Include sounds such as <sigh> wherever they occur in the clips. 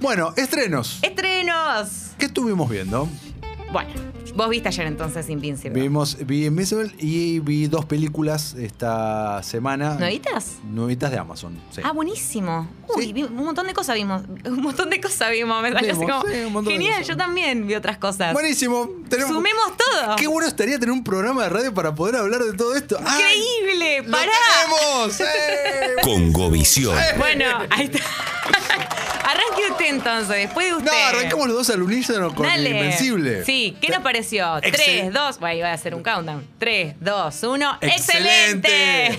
Bueno, estrenos. ¡Estrenos! ¿Qué estuvimos viendo? Bueno, vos viste ayer entonces Invincible. Vimos, vi Invisible y vi dos películas esta semana. ¿Nuevitas? Nuevitas de Amazon. sí. Ah, buenísimo. Uy, Sí. vi- un montón de cosas vimos. Un montón de cosas vimos. Me salió así Vimos, como, sí, un montón de Genial, cosas. yo también vi otras cosas. Buenísimo. Tenemos- Sumemos todo. Qué bueno estaría tener un programa de radio para poder hablar de todo esto. ¡Ay! ¡Increíble! ¡Lo ¡Pará! tenemos! ¡Eh! Con Govisión. Bueno, ahí está. <laughs> Arranque usted entonces, después de usted. No, arrancamos los dos al unísono con Dale. Invencible. Sí, ¿qué nos pareció? Excel- 3, 2, bueno, iba a hacer un countdown. 3, 2, 1. ¡Excelente!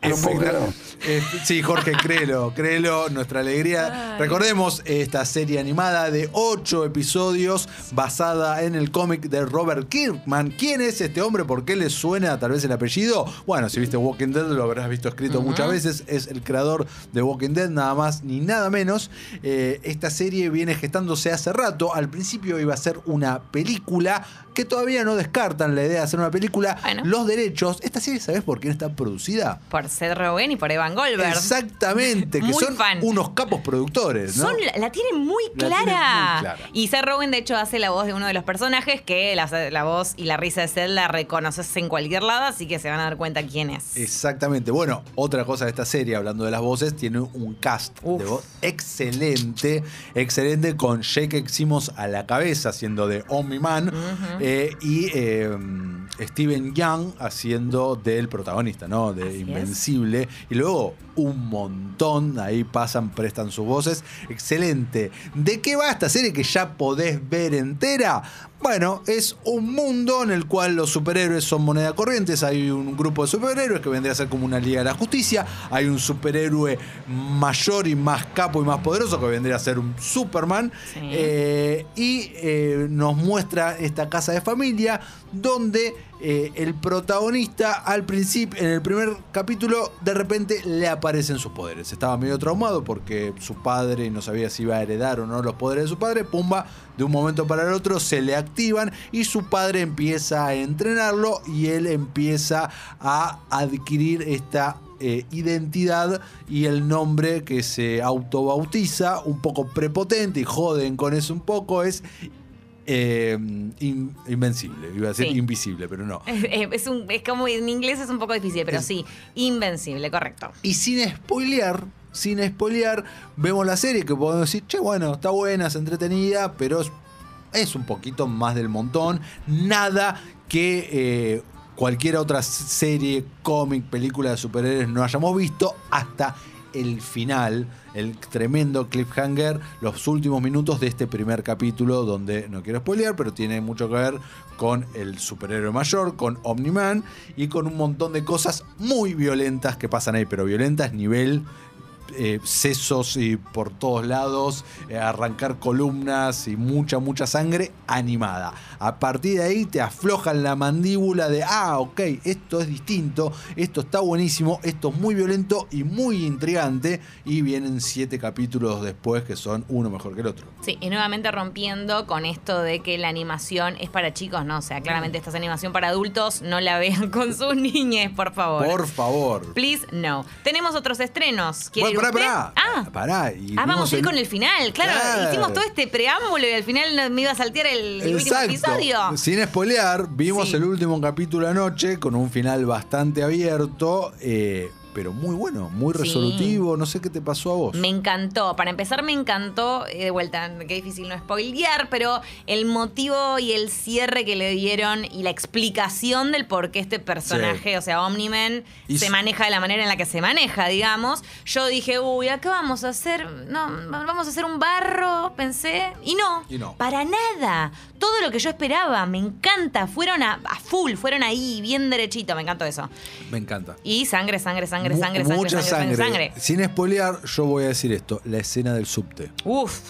¡Excelente! Eh, sí, Jorge, créelo, créelo, nuestra alegría. Recordemos esta serie animada de ocho episodios basada en el cómic de Robert Kirkman. ¿Quién es este hombre? ¿Por qué le suena tal vez el apellido? Bueno, si viste Walking Dead lo habrás visto escrito muchas veces. Es el creador de Walking Dead, nada más ni nada menos. Eh, esta serie viene gestándose hace rato. Al principio iba a ser una película que todavía no descartan la idea de hacer una película. Bueno. Los derechos. Esta serie, ¿sabes por quién está producida? Por Seth Rogen y por Goldberg. Exactamente, que Muy son fan. unos capos productores, ¿no? Son, la, tienen muy La clara. tienen muy clara. Y Seth Rogen, de hecho, hace la voz de uno de los personajes que la, la voz y la risa de Seth la reconoces en cualquier lado, así que se van a dar cuenta quién es. Exactamente. Bueno, otra cosa de esta serie, hablando de las voces, tiene un cast Uf. de voz excelente, excelente, con Jake Simmons a la cabeza, haciendo de Omni-Man, eh, y eh, Steven Young haciendo del protagonista, ¿no? De Así es. Invencible. Y luego un montón, ahí pasan, prestan sus voces. Excelente. ¿De qué va esta serie que ya podés ver entera? Bueno, es un mundo en el cual los superhéroes son moneda corrientes. Hay un grupo de superhéroes que vendría a ser como una Liga de la Justicia. Hay un superhéroe mayor y más capo y más poderoso que vendría a ser un Superman. Sí. Eh, y eh, nos muestra esta casa de familia donde eh, el protagonista al principio, en el primer capítulo, de repente le aparecen sus poderes. Estaba medio traumado porque su padre no sabía si iba a heredar o no los poderes de su padre. Pumba, de un momento para el otro se le activan y su padre empieza a entrenarlo y él empieza a adquirir esta eh, identidad y el nombre que se autobautiza, un poco prepotente y joden con eso un poco, es eh, in- invencible. Iba a decir Sí. invisible, pero no. Es, es- es un, es como en inglés es un poco difícil, pero sí, invencible, correcto. Y sin spoilear, sin spoilear, vemos la serie que podemos decir, che, bueno, está buena, es entretenida, pero es, un poquito más del montón. Nada que eh, cualquier otra serie, cómic, película de superhéroes no hayamos visto hasta el final, el tremendo cliffhanger, los últimos minutos de este primer capítulo, donde no quiero spoilear, pero tiene mucho que ver con el superhéroe mayor, con Omni-Man y con un montón de cosas muy violentas que pasan ahí, pero violentas nivel eh, sesos y por todos lados, eh, arrancar columnas y mucha, mucha sangre animada. A partir de ahí te aflojan la mandíbula de, ah, ok, esto es distinto, esto está buenísimo, esto es muy violento y muy intrigante. Y vienen siete capítulos después que son uno mejor que el otro. Sí, y nuevamente rompiendo con esto de que la animación es para chicos, no, o sea, claramente esta es animación para adultos, no la vean con sus <laughs> niñes, por favor. Por favor. Please, no. Tenemos otros estrenos. ¿Quiere pará, pará. Ah, Pará, y ah, vamos a ir con el final. Claro, Claro. hicimos todo este preámbulo y al final me iba a saltear el, el último episodio. Sin spoilear, vimos Sí. el último capítulo anoche con un final bastante abierto, eh, pero muy bueno, muy Sí. resolutivo. No sé qué te pasó a vos. Me encantó. Para empezar, me encantó. eh, de vuelta, qué difícil no spoilear, pero el motivo y el cierre que le dieron y la explicación del por qué este personaje, Sí. o sea, Omni-Man, Y se maneja de la manera en la que se maneja, digamos. Yo dije, uy, acá vamos a hacer. No, vamos a hacer un barro, pensé. Y no. Y no. Para nada. Todo lo que yo esperaba. Me encanta. Fueron a, a full, fueron ahí, bien derechito. Me encantó eso. Me encanta. Y sangre, sangre, sangre, Mu- sangre, sangre, Mucha sangre, sangre, sangre. Sin spoilear, yo voy a decir esto: la escena del subte. Uf.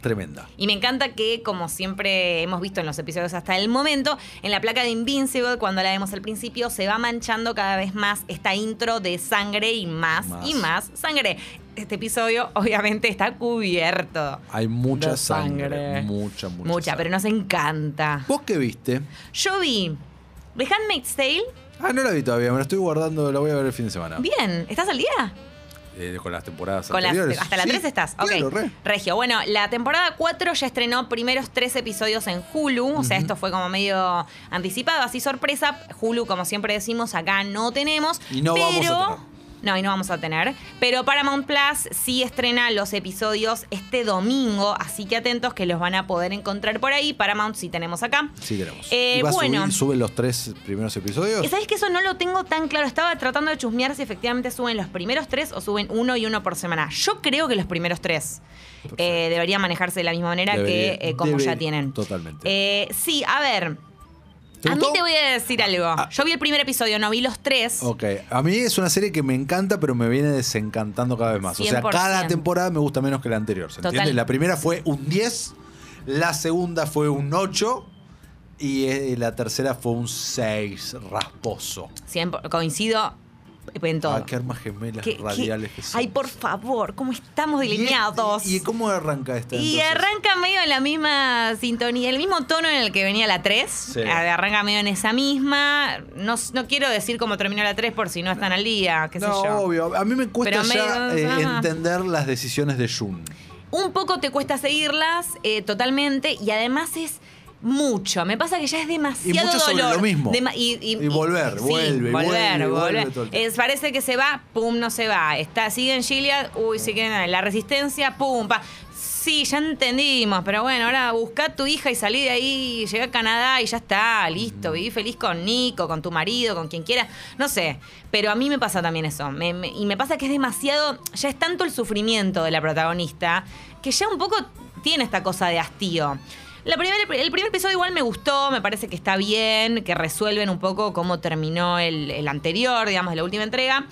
Tremenda. Y me encanta que, como siempre hemos visto en los episodios hasta el momento, en la placa de Invincible, cuando la vemos al principio, se va manchando cada vez más esta intro de sangre y más, Más. y más sangre. Este episodio, obviamente, está cubierto. Hay mucha de sangre. Mucha, mucha. Mucha, sangre. pero nos encanta. ¿Vos qué viste? Yo vi The Handmaid's Tale. Ah, no la vi todavía, me la estoy guardando, la voy a ver el fin de semana. Bien, ¿estás al día? eh, con las temporadas Con las- hasta la Sí, 3 estás. Ok. claro, re. Regio. Bueno, la temporada 4 ya estrenó primeros tres episodios en Hulu. O sea, esto fue como medio anticipado, así sorpresa. Hulu, como siempre decimos, acá no tenemos. Y no pero... vamos a tener. No, y no vamos a tener. Pero Paramount Plus sí estrena los episodios este domingo, así que atentos que los van a poder encontrar por ahí. Paramount sí tenemos acá. Sí tenemos. Eh, ¿Y va a bueno. subir, suben los tres primeros episodios? ¿Sabes que eso no lo tengo tan claro? Estaba tratando de chusmear si efectivamente suben los primeros tres o suben uno y uno por semana. Yo creo que los primeros tres eh, deberían manejarse de la misma manera Debería- que eh, como debe- ya tienen. totalmente. Eh, sí, a ver. ¿Te A mí te voy a decir algo. Ah. Yo vi el primer episodio, no vi los tres. Ok, a mí es una serie que me encanta, pero me viene desencantando cada vez más. O sea, 100%. cada temporada me gusta menos que la anterior, ¿se Total. entiende? La primera fue un 10, la segunda fue un 8 y eh, la tercera fue un 6 rasposo. Siempre- coincido en todo. Ah, qué armas gemelas ¿Qué- qué- radiales que son. Ay, por favor, cómo estamos ¿Y- delineados. ¿Y, y cómo arranca esta? Y entonces? arranca medio en la misma sintonía, el mismo tono en el que venía la 3. Sí. Arranca medio en esa misma. No, no quiero decir cómo terminó la 3 por si no están al día, qué sé No, yo. obvio. A mí me cuesta Pero ya medio- eh, entender las decisiones de Jun. Un poco te cuesta seguirlas eh, totalmente y además es mucho. Me pasa que ya es demasiado mucho sobre dolor. lo mismo. Dema- y, y- Y volver, vuelve, volver, vuelve, vuelve volver. todo el tiempo. Es- parece que se va, pum, no se va. Está, sigue en Gilead, uy, sigue en la resistencia, pum, pa. Sí, ya entendimos, pero bueno, ahora busca a tu hija y salí de ahí, llega a Canadá y ya está, listo, viví feliz con Nico, con tu marido, con quien quiera, no sé, pero a mí me pasa también eso, me- me- y me pasa que es demasiado, ya es tanto el sufrimiento de la protagonista, que ya un poco tiene esta cosa de hastío. La primer- el primer episodio igual me gustó, me parece que está bien, que resuelven un poco cómo terminó el, el anterior, digamos, de la última entrega.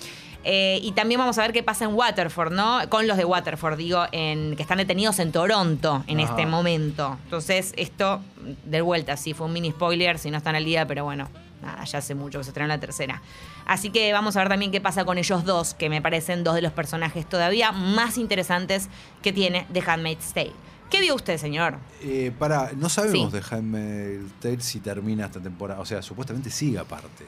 Eh, y también vamos a ver qué pasa en Waterford, ¿no? Con los de Waterford, digo, en, que están detenidos en Toronto en Ajá. este momento. Entonces, esto, de vuelta, sí, fue un mini spoiler, si no están al día, pero bueno, nada, ya hace mucho que se estrenó la tercera. Así que vamos a ver también qué pasa con ellos dos, que me parecen dos de los personajes todavía más interesantes que tiene The Handmaid's Tale. ¿Qué vio usted, señor? Eh, para, no sabemos Sí. de Jaime Tale si termina esta temporada. O sea, supuestamente sigue aparte.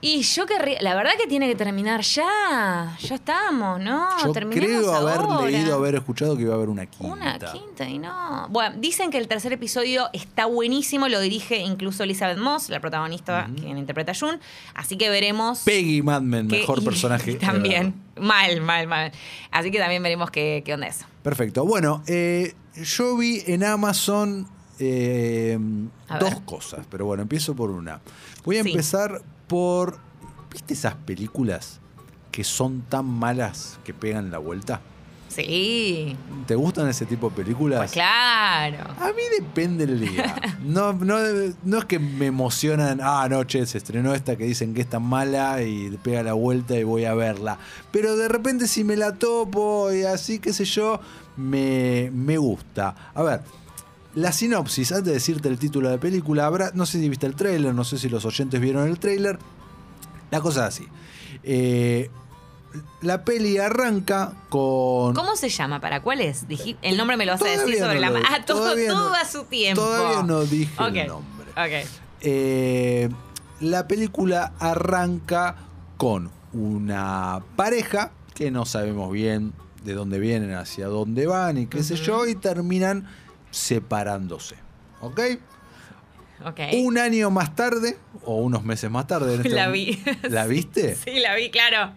Y yo querría, la verdad que tiene que terminar ya, ya estamos, ¿no? Yo Terminemos creo haber ahora. leído, haber escuchado que iba a haber una quinta. Una quinta y no. Bueno, dicen que el tercer episodio está buenísimo, lo dirige incluso Elizabeth Moss, la protagonista quien interpreta a June. Así que veremos. Peggy Madman, qué- mejor personaje. <laughs> también. Mal, mal, mal. Así que también veremos qué, qué onda eso. Perfecto. Bueno, eh, yo vi en Amazon eh, dos cosas, pero bueno, empiezo por una. Voy a Sí. empezar por. ¿Viste esas películas que son tan malas que pegan la vuelta? Sí. ¿Te gustan ese tipo de películas? Pues claro. A mí depende el día. No, no, no es que me emocionan, ah, no, che, se estrenó esta que dicen que es tan mala y pega la vuelta y voy a verla. Pero de repente si me la topo y así, qué sé yo, me, me gusta. A ver, la sinopsis, antes de decirte el título de la película, habrá, no sé si viste el tráiler, no sé si los oyentes vieron el tráiler. La cosa es así. Eh, la peli arranca con... ¿Cómo se llama? ¿Para cuál es? El nombre me lo vas a decir sobre no la mano. Ah, <laughs> todo, no- a su tiempo. Todavía no dije Ok, el nombre. Ok. Eh, la película arranca con una pareja que no sabemos bien de dónde vienen, hacia dónde van y qué sé yo, y terminan separándose. ¿Ok? Ok. Un año más tarde, o unos meses más tarde. en este La vi. <laughs> ¿La viste? Sí, la vi, claro.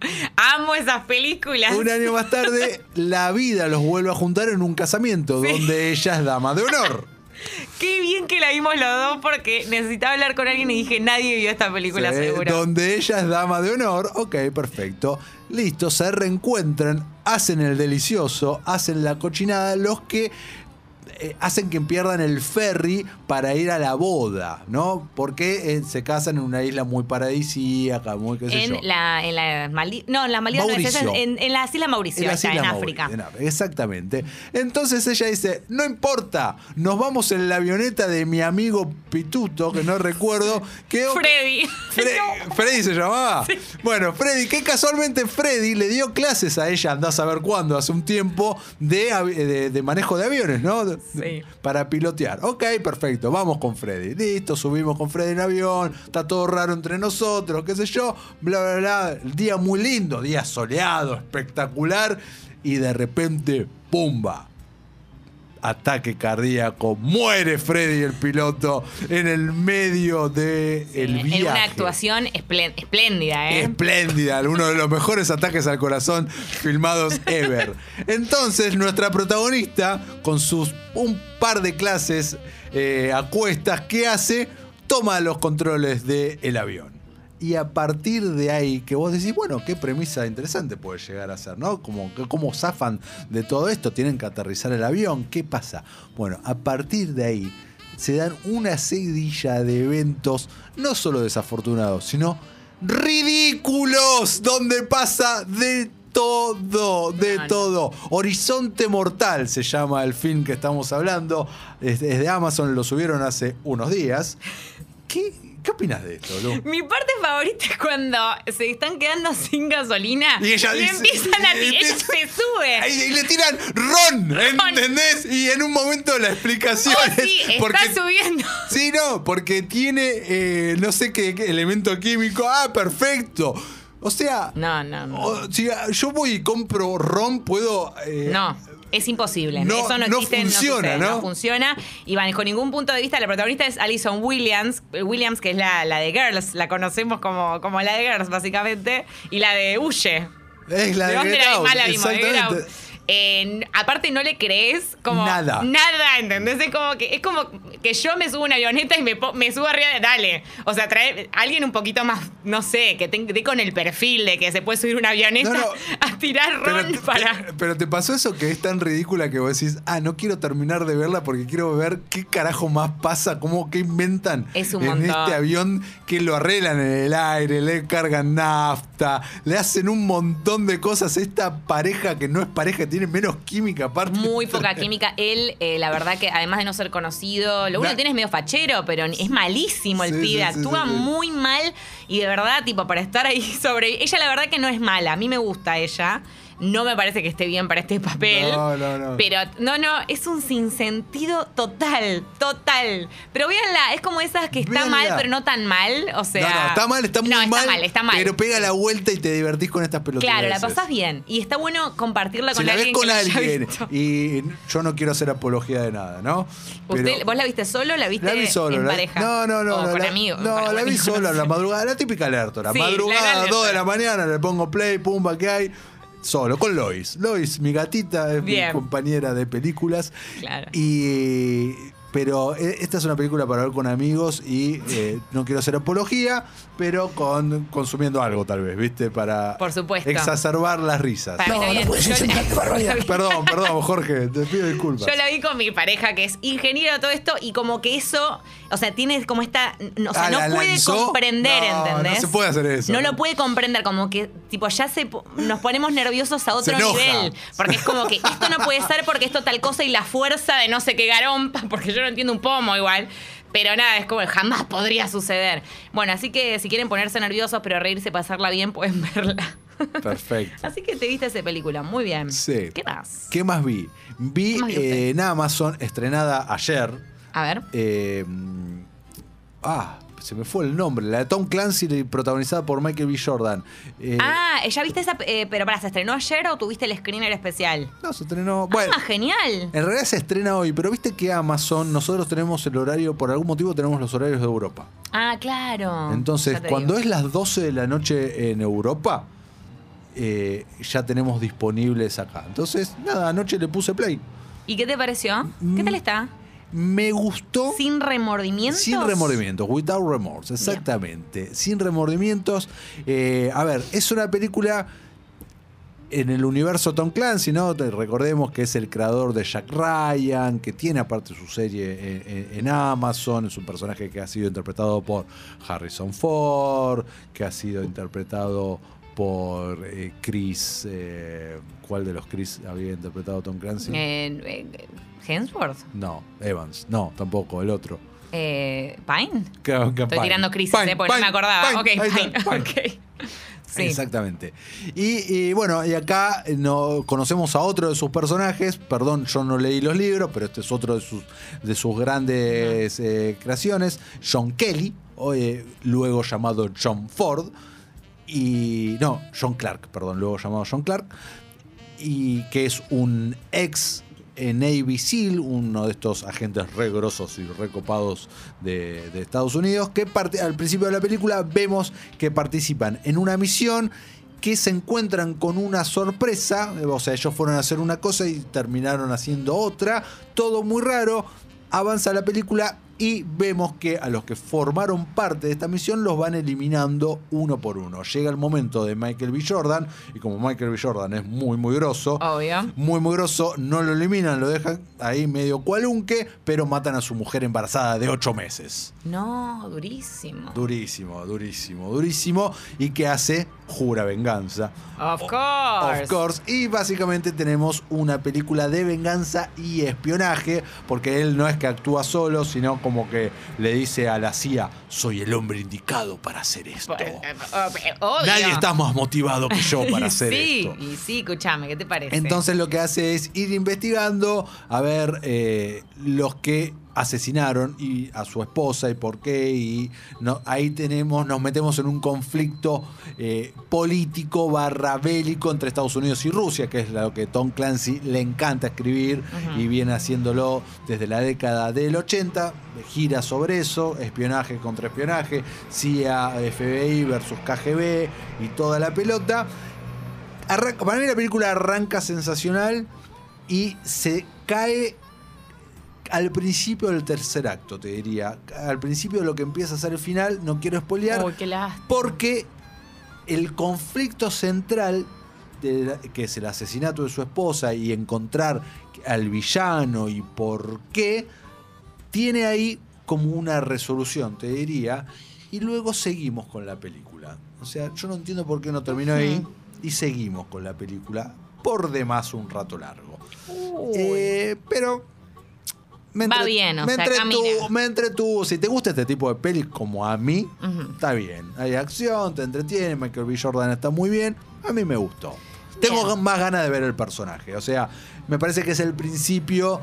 Amo esas películas. Un año más tarde, <laughs> la vida los vuelve a juntar en un casamiento Sí. donde ella es dama de honor. <laughs> Qué bien que la vimos los dos porque necesitaba hablar con alguien y dije, nadie vio esta película Sí, seguro. Donde ella es dama de honor. Ok, perfecto. Listo, se reencuentran, hacen el delicioso, hacen la cochinada, los que eh, hacen que pierdan el ferry para ir a la boda, ¿no? Porque eh, se casan en una isla muy paradisíaca, muy qué sé yo. En la, en la Maldi- no, en las Maldivas no, es Mauricio. en, en las Islas Mauricio, En las está, en África. Mauricio, en África, Exactamente. Entonces ella dice, no importa, nos vamos en la avioneta de mi amigo Pituto, que no recuerdo, que Freddy. Fre- <laughs> Freddy se llamaba. Bueno, Freddy, que casualmente Freddy le dio clases a ella, andás a ver cuándo, hace un tiempo, de, avi- de- de manejo de aviones, ¿no? <laughs> Para pilotear. Ok, perfecto, vamos con Freddy. Listo, subimos con Freddy en avión, está todo raro entre nosotros, qué sé yo, bla, bla, bla. Día muy lindo, día soleado, espectacular, y de repente, ¡pumba! Ataque cardíaco, muere Freddy el piloto en el medio del el viaje. En una actuación esplén- espléndida, ¿eh? Espléndida, uno de los mejores ataques al corazón filmados ever. Entonces, nuestra protagonista, con sus un par de clases eh, a cuestas, ¿qué hace? Toma los controles del avión. Y a partir de ahí, que vos decís, bueno, qué premisa interesante puede llegar a ser, ¿no? Como, ¿Cómo zafan de todo esto? Tienen que aterrizar el avión, ¿qué pasa? Bueno, a partir de ahí se dan una seguidilla de eventos, no solo desafortunados, sino ridículos, donde pasa de todo, de todo. Horizonte Mortal se llama el film que estamos hablando. Es de Amazon, lo subieron hace unos días. ¿Qué, qué opinas de esto, Lu? Mi parte favorita es cuando se están quedando sin gasolina Y ella dice- empiezan a y tirar. Ella se sube. Y, y le tiran ron, ¿entendés? Y en un momento la explicación Oh, es sí, está porque subiendo. Sí, no, porque tiene eh, no sé qué, qué elemento químico. Ah, perfecto. O sea, No, no, no. o- si yo voy y compro ron, puedo. eh, No, es imposible. no- Eso no no existe, funciona, sucede, ¿no? funciona. Y bajo ningún punto de vista, la protagonista es Alison Williams, Williams, que es la, la de Girls, la conocemos como, como la de Girls, básicamente, y la de Huye. Es la ¿De la Out, exactamente. Eh, aparte no le crees como Nada. nada, ¿entendés? Es como que es como que yo me subo a una avioneta y me, subo arriba de dale. O sea, trae alguien un poquito más, no sé, que dé con el perfil de que se puede subir una avioneta No, no. <laughs> a tirar ron para. te- pero te pasó eso que es tan ridícula que vos decís, ah, no quiero terminar de verla porque quiero ver qué carajo más pasa, cómo qué inventan Es un en montón. este avión que lo arreglan en el aire, le cargan nafta, le hacen un montón de cosas. Esta pareja que no es pareja, tiene menos química aparte. Muy poca química. Él, eh, la verdad que además de no ser conocido, lo único que tiene es medio fachero, pero es malísimo el Sí, pibe. sí, Actúa sí. muy mal y de verdad, tipo, para estar ahí <laughs> sobre. Ella, la verdad que no es mala. A mí me gusta ella. No me parece que esté bien para este papel. No, no, no. Pero no, no, es un sinsentido total, total. Pero véanla, es como esas que está Véanla. mal, pero no tan mal. O sea. no, no, está mal, está muy no, mal. Está mal, está mal. Pero pega la vuelta y te divertís con estas pelotas. Claro, la pasás bien. Y está bueno compartirla Si con la ves alguien con que la haya alguien, visto. y yo no quiero hacer apología de nada, ¿no? ¿Usted, Pero- ¿Vos la viste solo o la viste La vi solo. en la- pareja? No, no, no. O la, con la- amigos. No, con la vi amigos, solo no a la madrugada. La típica alerta. La Sí, la madrugada, alerta. 2 de la mañana, le pongo play, pumba, ¿qué hay? Solo, con Lois. Lois, mi gatita, es Bien. mi compañera de películas. Claro. Y. Pero eh, esta es una película para ver con amigos y eh, no quiero hacer apología, pero con consumiendo algo tal vez, ¿viste? Para Por supuesto. exacerbar las risas. Para mí también. Yo- Perdón, perdón, Jorge, te pido disculpas. Yo la vi con mi pareja, que es ingeniero de todo esto, y como que eso, o sea, tiene como esta. O sea, Ah, no ¿la puede lanzó? comprender, No, ¿entendés? no se puede hacer eso. No lo puede comprender, como que, tipo, ya se nos ponemos nerviosos a otro nivel. Porque es como que esto no puede ser porque esto tal cosa y la fuerza de no sé qué garompa, porque yo no entiendo un pomo igual. Pero nada, es como jamás podría suceder. Bueno, así que si quieren ponerse nerviosos, pero reírse, pasarla bien, pueden <laughs> verla. Perfecto. Así que te viste esa película, muy bien. Sí. ¿Qué más? ¿Qué más vi? Vi ¿Qué más vio eh, en Amazon, estrenada ayer. A ver. eh, ah, se me fue el nombre. La de Tom Clancy, protagonizada por Michael B. Jordan. Eh, Ah, ¿ya viste esa? eh, pero para, ¿se estrenó ayer o tuviste el screener especial? No, se estrenó. Bueno, ah, genial. en realidad se estrena hoy, pero viste que Amazon, nosotros tenemos el horario, por algún motivo tenemos los horarios de Europa. Ah, claro. Entonces, cuando digo. es las 12 de la noche en Europa, eh, ya tenemos disponibles acá. Entonces, nada, anoche le puse play. ¿Y qué te pareció? ¿Qué tal está? Me gustó. ¿Sin remordimientos? Sin remordimientos, without remorse, exactamente. Sin remordimientos. Eh, a ver, es una película en el universo Tom Clancy, ¿no? Recordemos que es el creador de Jack Ryan, que tiene aparte su serie en, Amazon, es un personaje que ha sido interpretado por Harrison Ford, que ha sido interpretado por eh, Chris, eh, ¿cuál de los Chris había interpretado Tom Clancy? Eh, ¿Hemsworth? No, Evans, no, tampoco, el otro. Eh, ¿Pine? Estoy Pine. tirando crisis, Pine, eh, porque no me acordaba. Ok, Pine. está, Pine. ok. Sí. Exactamente. Y, y bueno, y acá eh, no, conocemos a otro de sus personajes. Perdón, yo no leí los libros, pero este es otro de sus, de sus grandes eh, creaciones. John Kelly, eh, luego llamado John Ford. Y. No, John Clark, perdón, luego llamado John Clark. Y que es un ex Navy SEAL, uno de estos agentes re grosos y recopados de, Estados Unidos, que parte, al principio de la película vemos que participan en una misión que se encuentran con una sorpresa, o sea, ellos fueron a hacer una cosa y terminaron haciendo otra, todo muy raro, avanza la película y vemos que a los que formaron parte de esta misión los van eliminando uno por uno. Llega el momento de Michael B. Jordan, y como Michael B. Jordan es muy, muy grosso, Obvio. muy, muy grosso, no lo eliminan, lo dejan ahí medio cualunque, pero matan a su mujer embarazada de 8 meses. No, durísimo. Durísimo, durísimo, durísimo. ¿Y qué hace? Jura venganza. Of course. Of course. Y básicamente tenemos una película de venganza y espionaje, porque él no es que actúa solo, sino como que le dice a la CIA, soy el hombre indicado para hacer esto. Pues, eh, Obvio. Nadie está más motivado que yo para <laughs> hacer sí, esto. Y sí, escúchame, ¿qué te parece? Entonces lo que hace es ir investigando a ver eh, los que asesinaron y a su esposa y por qué y no, ahí tenemos nos metemos en un conflicto eh, político barra bélico entre Estados Unidos y Rusia que es lo que Tom Clancy le encanta escribir y viene haciéndolo desde la década del 80 gira sobre eso espionaje contra espionaje CIA FBI versus KGB y toda la pelota. Arranca- para mí la película arranca sensacional y se cae al principio del tercer acto, te diría. Al principio de lo que empieza a ser el final, no quiero lástima. porque el conflicto central, de que es el asesinato de su esposa y encontrar al villano y por qué, tiene ahí como una resolución, te diría, y luego seguimos con la película. O sea, yo no entiendo por qué no terminó ahí y seguimos con la película por demás un rato largo. Eh, pero me, Va bien, o me sea, entretuvo, camina. me entretuvo. Si te gusta este tipo de pelis como a mí, está bien. Hay acción, te entretiene, Michael B. Jordan está muy bien. A mí me gustó. Tengo más ganas de ver el personaje. O sea, me parece que es el principio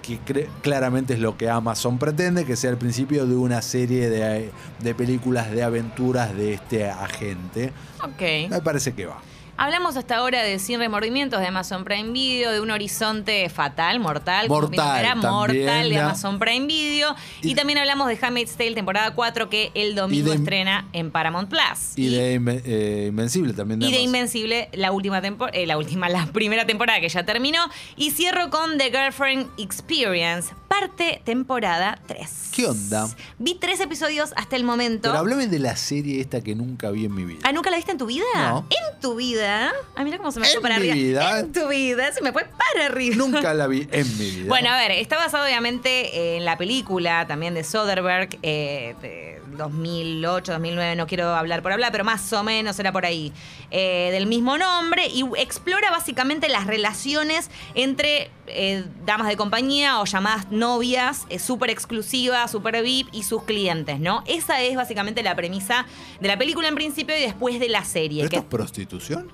que claramente es lo que Amazon pretende, que sea el principio de una serie de, de películas de aventuras de este agente. Ok. Me parece que va. Hablamos hasta ahora de Sin Remordimientos de Amazon Prime Video, de un horizonte fatal, mortal, Mortal era también, mortal de. Amazon Prime Video. Y, Y- también hablamos de Handmaid's Tale temporada 4 que el domingo de- estrena en Paramount Plus. Y de eh, Invencible también. y de. Invencible, la última temporada, la última, <laughs> la primera temporada que ya terminó. Y cierro con The Girlfriend Experience, parte temporada 3. ¿Qué onda? Vi tres episodios hasta el momento. Pero hablame de la serie esta que nunca vi en mi vida. Ah, ¿nunca la viste en tu vida? No. En tu vida. Ah, mira cómo se me fue para mi arriba. vida. En tu vida, se me fue para arriba. Nunca la vi en mi <laughs> vida. Bueno, a ver, está basado obviamente en la película también de Soderbergh, eh, de 2008, 2009, no quiero hablar por hablar, pero más o menos era por ahí, eh, del mismo nombre, y explora básicamente las relaciones entre eh, damas de compañía o llamadas novias, eh, súper exclusivas, súper VIP, y sus clientes, ¿no? Esa es básicamente la premisa de la película en principio y después de la serie. ¿Pero que- esto es prostitución?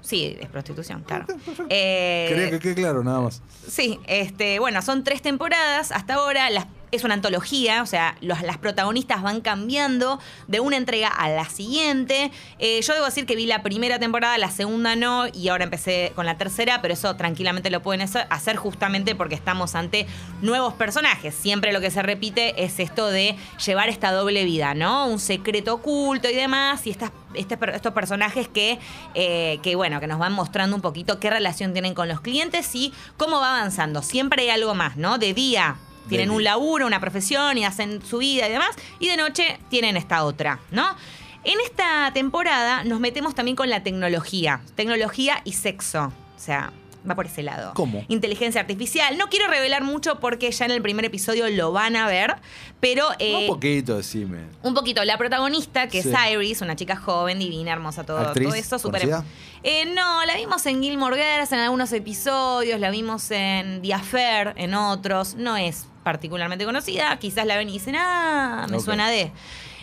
Sí, es prostitución, claro. Eh, Quería que quede claro, nada más. Sí, este, bueno, son tres temporadas hasta ahora. Las, es una antología, o sea, los- las protagonistas van cambiando de una entrega a la siguiente. Eh, yo debo decir que vi la primera temporada, la segunda no, y ahora empecé con la tercera, pero eso tranquilamente lo pueden hacer- justamente porque estamos ante nuevos personajes. Siempre lo que se repite es esto de llevar esta doble vida, ¿no? Un secreto oculto y demás, y estas estos personajes que, eh, que, bueno, que nos van mostrando un poquito qué relación tienen con los clientes y cómo va avanzando. Siempre hay algo más, ¿no? De día tienen un laburo, una profesión y hacen su vida y demás, y de noche tienen esta otra, ¿no? En esta temporada nos metemos también con la tecnología, tecnología y sexo, o sea, va por ese lado. ¿Cómo? Inteligencia artificial. No quiero revelar mucho porque ya en el primer episodio lo van a ver, pero... eh, Un poquito, decime. un poquito, la protagonista, que Sí. es Iris, una chica joven, divina, hermosa, todo, ¿Actriz todo eso, conocida? Eh, no, la vimos en Gilmore Girls en algunos episodios, la vimos en The Affair en otros. No es particularmente conocida, quizás la ven y dicen, ah, me suena de.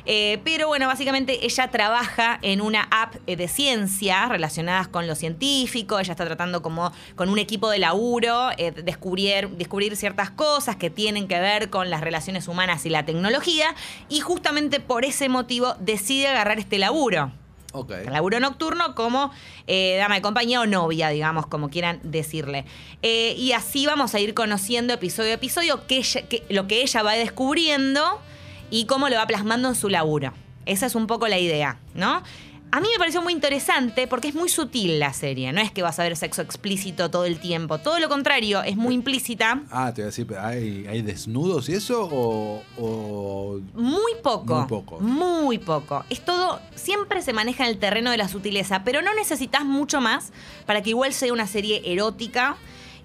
Eh, pero bueno, básicamente ella trabaja en una app eh, de ciencia relacionadas con lo científico. Ella está tratando como con un equipo de laburo eh, descubrir, descubrir ciertas cosas que tienen que ver con las relaciones humanas y la tecnología. Y justamente por ese motivo decide agarrar este laburo. Ok. Laburo nocturno como eh, dama de compañía o novia, digamos, como quieran decirle. Eh, y así vamos a ir conociendo episodio a episodio que ella- que- lo que ella va descubriendo y cómo lo va plasmando en su laburo. Esa es un poco la idea, ¿no? A mí me pareció muy interesante porque es muy sutil la serie. No es que vas a ver sexo explícito todo el tiempo. Todo lo contrario, es muy implícita. Ah, te voy a decir, ¿hay, hay desnudos y eso? ¿O, o- Muy poco. Muy poco. Muy poco. Es todo, siempre se maneja en el terreno de la sutileza, pero no necesitas mucho más para que igual sea una serie erótica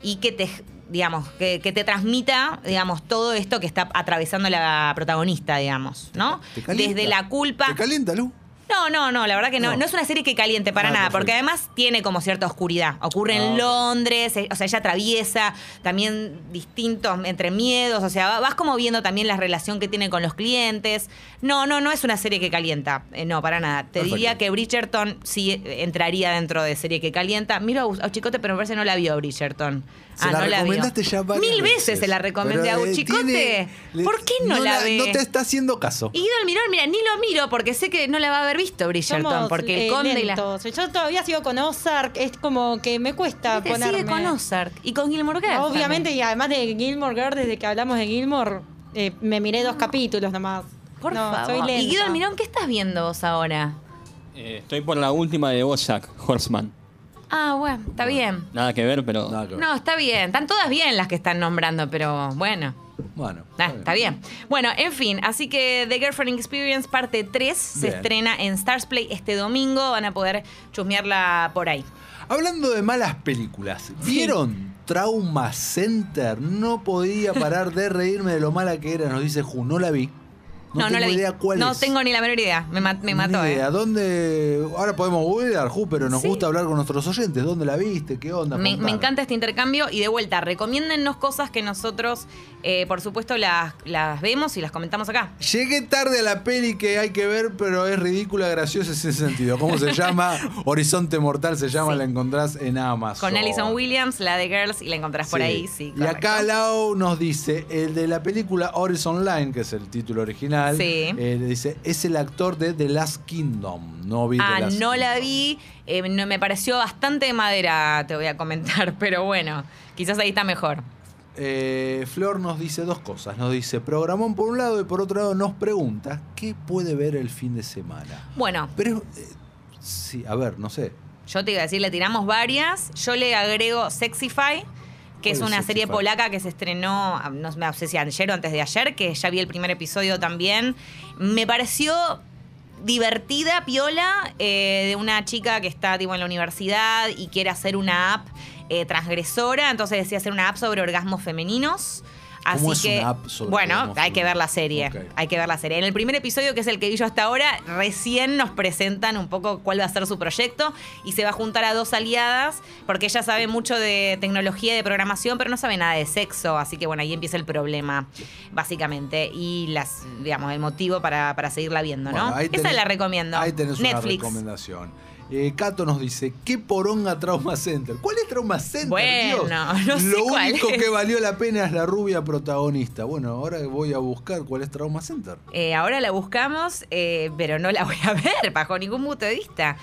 y que te, digamos, que, que te transmita, digamos, todo esto que está atravesando la protagonista, digamos, ¿no? Desde la culpa. ¿Te calienta, Lu? No, no, no, la verdad que no. No. No, es una serie que caliente para Ah, nada, perfecto. porque además tiene como cierta oscuridad. Ocurre Ah, en ok. Londres, eh, o sea, ella atraviesa también distintos entre miedos, o sea, va- vas como viendo también la relación que tiene con los clientes. No, no, no es una serie que calienta, eh, no, para nada. Te Perfecto. diría que Bridgerton sí eh, entraría dentro de serie que calienta. Miro a, a Chicote, pero me parece que no la vio Bridgerton. Se ah, la no la recomendaste ya varias Mil veces, veces. se la recomendé a eh, Chicote. ¿Por qué no, la, ve? No te está haciendo caso. Y Guido Almirón, mira, ni lo miro porque sé que no la va a haber visto Bridgerton, Somos, porque el eh, conde y la... lentos. Yo todavía sigo con Ozark, es como que me cuesta Te ponerme. sigue con Ozark y con Gilmore Girls. Obviamente, también. y además de Gilmore Girl, desde que hablamos de Gilmore, eh, me miré dos capítulos nomás. Por no, favor. soy lenta. y Guido Almirón, ¿qué estás viendo vos ahora? Eh, estoy por la última de Bojack Horseman. Ah, bueno, está bien. Nada que ver, pero Nada que ver. No, está bien. Están todas bien las que están nombrando, pero bueno. Bueno. Ah, está bien. Bueno, en fin, así que The Girlfriend Experience parte 3 se estrena en Stars Play este domingo. Van a poder chusmearla por ahí. Hablando de malas películas, ¿vieron Trauma Center? No podía parar de reírme de lo mala que era, nos dice Ju, no la vi. No, No, no, tengo la vi. idea cuál no es. tengo ni la menor idea. Me, ma- me mató, Ni ¿eh? idea. ¿Dónde? Ahora podemos googlear, Ju, pero nos Sí. gusta hablar con nuestros oyentes. ¿Dónde la viste? ¿Qué onda? Me, me Contanos. encanta este intercambio y de vuelta, recomiéndennos cosas que nosotros, eh, por supuesto, las, las vemos y las comentamos acá. Llegué tarde a la peli que hay que ver, pero es ridícula, graciosa en ese sentido. ¿Cómo se llama? <laughs> Horizonte Mortal se llama, Sí. la encontrás en Amazon. Con Alison Williams, la de Girls, y la encontrás por ahí, sí. y acá. Lau nos dice, el de la película Horizon Line, que es el título original, Sí. eh, le dice, es el actor de The Last Kingdom. No vi The Ah, Last no la vi. eh, no, me pareció bastante de madera, te voy a comentar, <laughs> pero bueno, quizás ahí está mejor. Eh, Flor nos dice dos cosas. Nos dice, programón por un lado y por otro lado nos pregunta, ¿qué puede ver el fin de semana? Bueno, Pero, sí, a ver, no sé. yo te iba a decir, le tiramos varias. Yo le agrego Sexify, que es ¿Cuál es una serie polaca que se estrenó, no no sé si ayer o antes de ayer, que ya vi el primer episodio también. Me pareció divertida, piola, eh, de una chica que está tipo, en la universidad y quiere hacer una app eh, transgresora, entonces decía hacer una app sobre orgasmos femeninos. Así ¿Cómo es que, una app sobre bueno, hay que ver la serie. Hay que ver la serie. En el primer episodio, que es el que vi yo hasta ahora, recién nos presentan un poco cuál va a ser su proyecto y se va a juntar a dos aliadas, porque ella sabe mucho de tecnología y de programación, pero no sabe nada de sexo. Así que bueno, ahí empieza el problema, básicamente. Y las, digamos, el motivo para, para seguirla viendo, ¿no? Bueno, Esa tenés- la recomiendo. Ahí tenés una Netflix. recomendación. Eh, Cato nos dice, ¿qué poronga Trauma Center? ¿Cuál es Trauma Center? Bueno, Dios? no sé Lo cuál único es. que valió la pena es la rubia protagonista. Bueno, ahora voy a buscar cuál es Trauma Center. Eh, ahora la buscamos, eh, pero no la voy a <laughs> ver bajo ningún punto de vista.